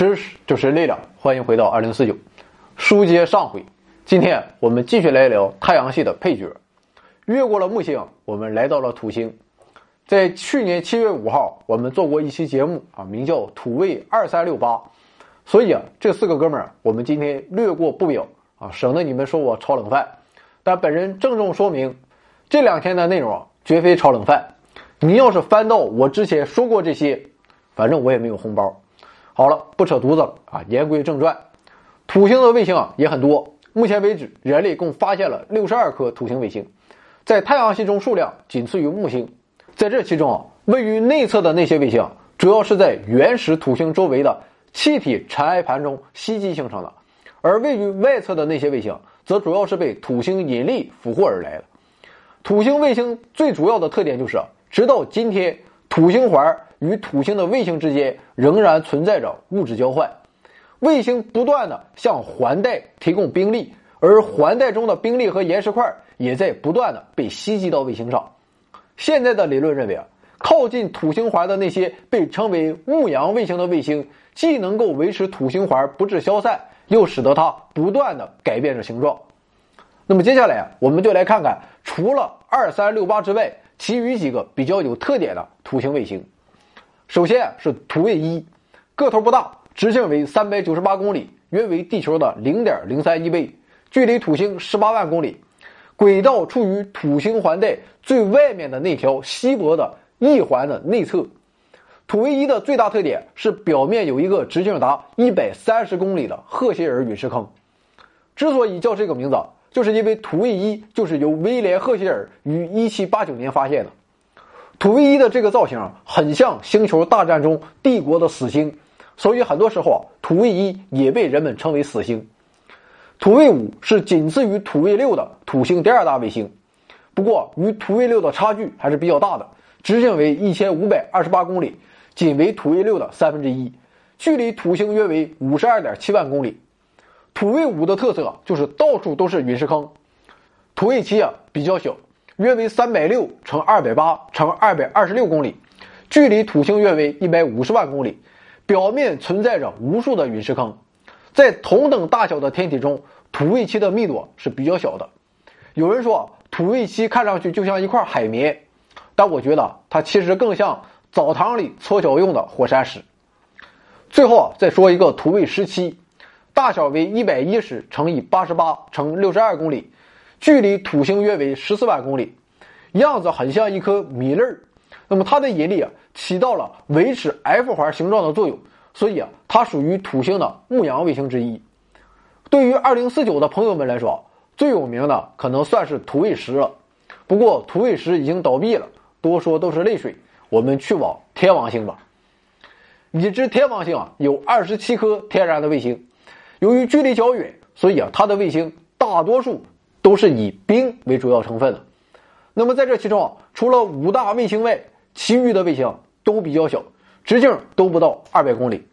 知识就是力量，欢迎回到二零四九。书接上回，今天我们继续来聊太阳系的配角。越过了木星，我们来到了土星。在去年七月五号，我们做过一期节目啊，名叫“土卫二三六八”。所以啊，这四个哥们儿，我们今天略过不表啊，省得你们说我炒冷饭。但本人郑重说明，这两天的内容绝非炒冷饭。你要是翻到我之前说过这些，反正我也没有红包。好了，不扯犊子了啊！言归正传，土星的卫星啊也很多。目前为止，人类共发现了六十二颗土星卫星，在太阳系中数量仅次于木星。在这其中啊，位于内侧的那些卫星，主要是在原始土星周围的气体尘埃盘中吸积形成的；而位于外侧的那些卫星，则主要是被土星引力俘获而来的。土星卫星最主要的特点就是，直到今天，土星环。与土星的卫星之间仍然存在着物质交换，卫星不断的向环带提供冰粒，而环带中的冰粒和岩石块也在不断的被吸积到卫星上。现在的理论认为啊，靠近土星环的那些被称为牧羊卫星的卫星，既能够维持土星环不致消散，又使得它不断的改变着形状。那么接下来啊，我们就来看看除了二三六八之外，其余几个比较有特点的土星卫星。首先是土卫一，个头不大，直径为三百九十八公里，约为地球的零点零三一倍，距离土星十八万公里，轨道处于土星环带最外面的那条稀薄的异环的内侧。土卫一的最大特点是表面有一个直径达一百三十公里的赫歇尔陨石坑。之所以叫这个名字，就是因为土卫一就是由威廉·赫歇尔于一七八九年发现的。土卫一的这个造型很像《星球大战》中帝国的死星，所以很多时候啊，土卫一也被人们称为死星。土卫五是仅次于土卫六的土星第二大卫星，不过与土卫六的差距还是比较大的，直径为一千五百二十八公里，仅为土卫六的三分之一，距离土星约为五十二点七万公里。土卫五的特色就是到处都是陨石坑，土卫七啊比较小。约为三百六乘二百八乘二百二十六公里，距离土星约为一百五十万公里，表面存在着无数的陨石坑。在同等大小的天体中，土卫七的密度是比较小的。有人说土卫七看上去就像一块海绵，但我觉得它其实更像澡堂里搓脚用的火山石。最后，再说一个土卫十七，大小为一百一十乘以八十八乘六十二公里。距离土星约为十四万公里，样子很像一颗米粒儿。那么它的引力啊，起到了维持 F 环形状的作用，所以啊，它属于土星的牧羊卫星之一。对于二零四九的朋友们来说，最有名的可能算是土卫十了。不过土卫十已经倒闭了，多说都是泪水。我们去往天王星吧。已知天王星啊，有二十七颗天然的卫星。由于距离较远，所以啊，它的卫星大多数。都是以冰为主要成分的。那么在这其中啊，除了五大卫星外，其余的卫星都比较小，直径都不到二百公里。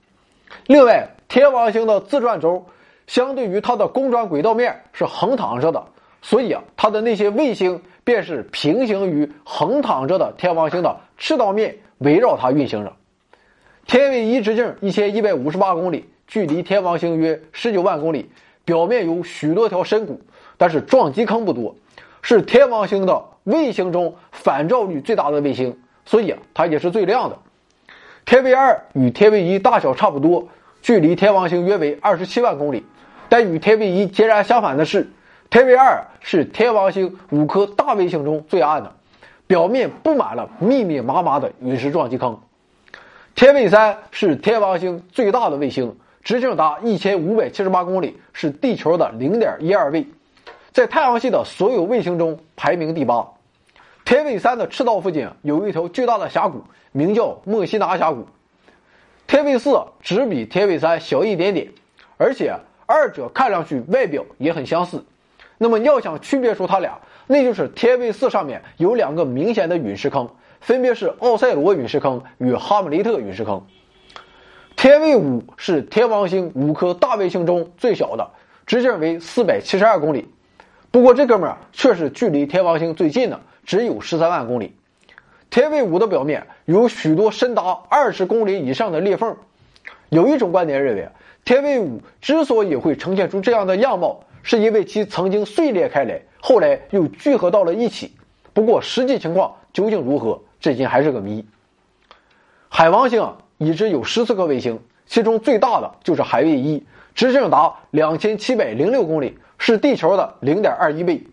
另外，天王星的自转轴相对于它的公转轨道面是横躺着的，所以啊，它的那些卫星便是平行于横躺着的天王星的赤道面围绕它运行着。天卫一直径一千一百五十八公里，距离天王星约十九万公里，表面有许多条深谷。但是撞击坑不多，是天王星的卫星中反照率最大的卫星，所以啊，它也是最亮的。天卫二与天卫一大小差不多，距离天王星约为二十七万公里，但与天卫一截然相反的是，天卫二是天王星五颗大卫星中最暗的，表面布满了密密麻麻的陨石撞击坑。天卫三是天王星最大的卫星，直径达一千五百七十八公里，是地球的零点一二倍。在太阳系的所有卫星中排名第八，天卫三的赤道附近有一条巨大的峡谷，名叫墨西拿峡谷。天卫四只比天卫三小一点点，而且二者看上去外表也很相似。那么要想区别出它俩，那就是天卫四上面有两个明显的陨石坑，分别是奥赛罗陨石坑与哈姆雷特陨石坑。天卫五是天王星五颗大卫星中最小的，直径为四百七十二公里。不过这哥们儿却是距离天王星最近的，只有十三万公里。天卫五的表面有许多深达二十公里以上的裂缝，有一种观点认为，天卫五之所以会呈现出这样的样貌，是因为其曾经碎裂开来，后来又聚合到了一起。不过实际情况究竟如何，至今还是个谜。海王星已知有十四颗卫星，其中最大的就是海卫一，直径达两千七百零六公里，是地球的零点二一倍。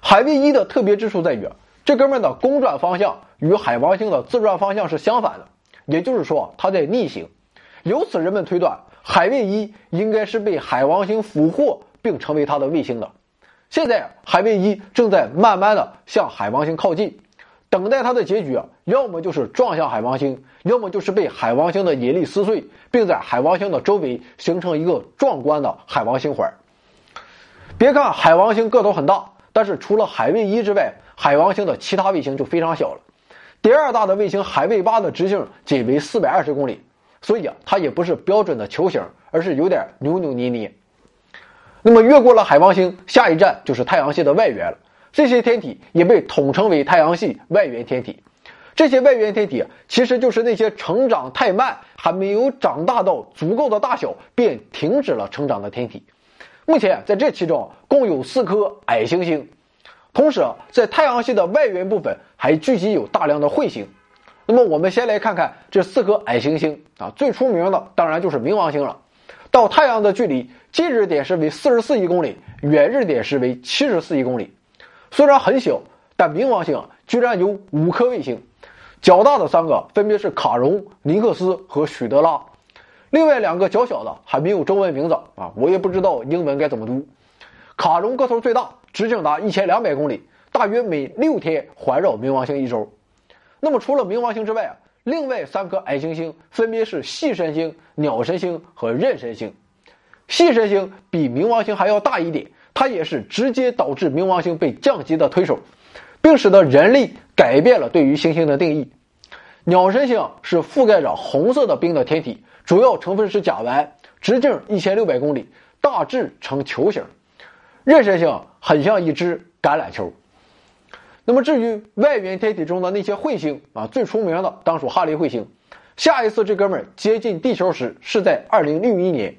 海卫一的特别之处在于，这哥们的公转方向与海王星的自转方向是相反的，也就是说它在逆行。由此人们推断，海卫一应该是被海王星俘获并成为它的卫星的。现在海卫一正在慢慢的向海王星靠近，等待它的结局，要么就是撞向海王星，要么就是被海王星的引力撕碎，并在海王星的周围形成一个壮观的海王星环。别看海王星个头很大。但是除了海卫一之外，海王星的其他卫星就非常小了。第二大的卫星海卫八的直径仅为四百二十公里，所以啊，它也不是标准的球形，而是有点扭扭捏捏。那么越过了海王星，下一站就是太阳系的外缘了。这些天体也被统称为太阳系外缘天体。这些外缘天体其实就是那些成长太慢，还没有长大到足够的大小便停止了成长的天体。目前在这其中共有四颗矮行星，同时在太阳系的外缘部分还聚集有大量的彗星。那么我们先来看看这四颗矮行星啊，最出名的当然就是冥王星了。到太阳的距离，近日点时为四十四亿公里，远日点时为七十四亿公里。虽然很小，但冥王星居然有五颗卫星，较大的三个分别是卡戎、尼克斯和许德拉。另外两个较小的还没有中文名字啊，我也不知道英文该怎么读。卡戎个头最大，直径达一千两百公里，大约每六天环绕冥王星一周。那么除了冥王星之外啊，另外三颗矮行星分别是细神星、鸟神星和妊神星。细神星比冥王星还要大一点，它也是直接导致冥王星被降级的推手，并使得人类改变了对于行星的定义。鸟神星是覆盖着红色的冰的天体。主要成分是甲烷，直径一千六百公里，大致呈球形。妊娠星很像一只橄榄球。那么至于外缘天体中的那些彗星啊，最出名的当属哈雷彗星。下一次这哥们儿接近地球时是在二零六一年，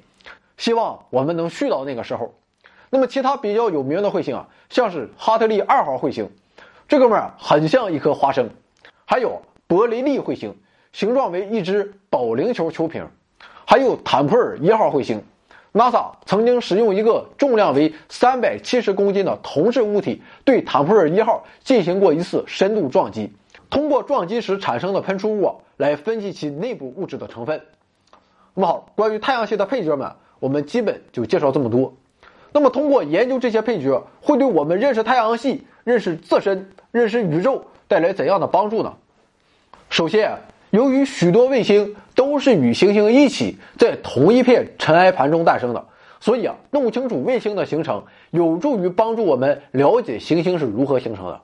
希望我们能续到那个时候。那么其他比较有名的彗星啊，像是哈特利二号彗星，这哥们儿很像一颗花生。还有伯雷利彗星，形状为一只保龄球球瓶。还有坦普尔一号彗星，NASA 曾经使用一个重量为三百七十公斤的铜质物体对坦普尔一号进行过一次深度撞击，通过撞击时产生的喷出物来分析其内部物质的成分。那么好，关于太阳系的配角们，我们基本就介绍这么多。那么通过研究这些配角，会对我们认识太阳系、认识自身、认识宇宙带来怎样的帮助呢？首先啊。由于许多卫星都是与行星一起在同一片尘埃盘中诞生的，所以啊，弄清楚卫星的形成有助于帮助我们了解行星是如何形成的。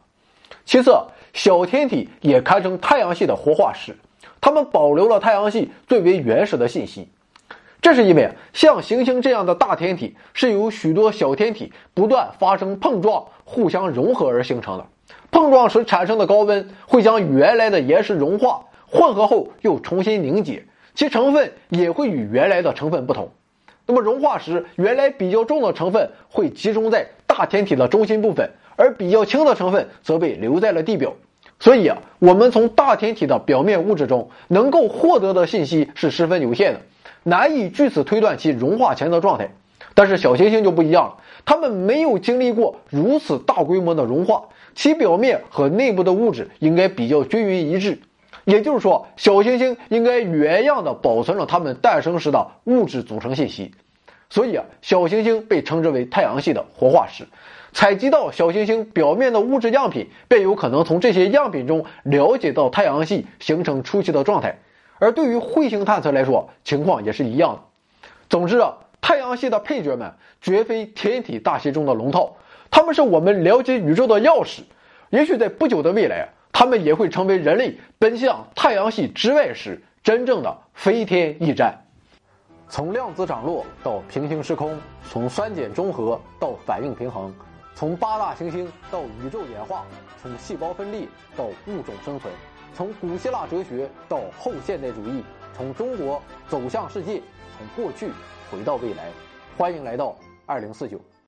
其次，小天体也堪称太阳系的活化石，它们保留了太阳系最为原始的信息。这是因为像行星这样的大天体是由许多小天体不断发生碰撞、互相融合而形成的。碰撞时产生的高温会将原来的岩石融化。混合后又重新凝结，其成分也会与原来的成分不同。那么融化时，原来比较重的成分会集中在大天体的中心部分，而比较轻的成分则被留在了地表。所以啊，我们从大天体的表面物质中能够获得的信息是十分有限的，难以据此推断其融化前的状态。但是小行星就不一样了，它们没有经历过如此大规模的融化，其表面和内部的物质应该比较均匀一致。也就是说，小行星应该原样的保存了它们诞生时的物质组成信息，所以啊，小行星被称之为太阳系的活化石。采集到小行星表面的物质样品，便有可能从这些样品中了解到太阳系形成初期的状态。而对于彗星探测来说，情况也是一样的。总之啊，太阳系的配角们绝非天体大戏中的龙套，他们是我们了解宇宙的钥匙。也许在不久的未来。他们也会成为人类奔向太阳系之外时真正的飞天驿站。从量子涨落到平行时空，从酸碱中和到反应平衡，从八大行星到宇宙演化，从细胞分裂到物种生存，从古希腊哲学到后现代主义，从中国走向世界，从过去回到未来。欢迎来到二零四九。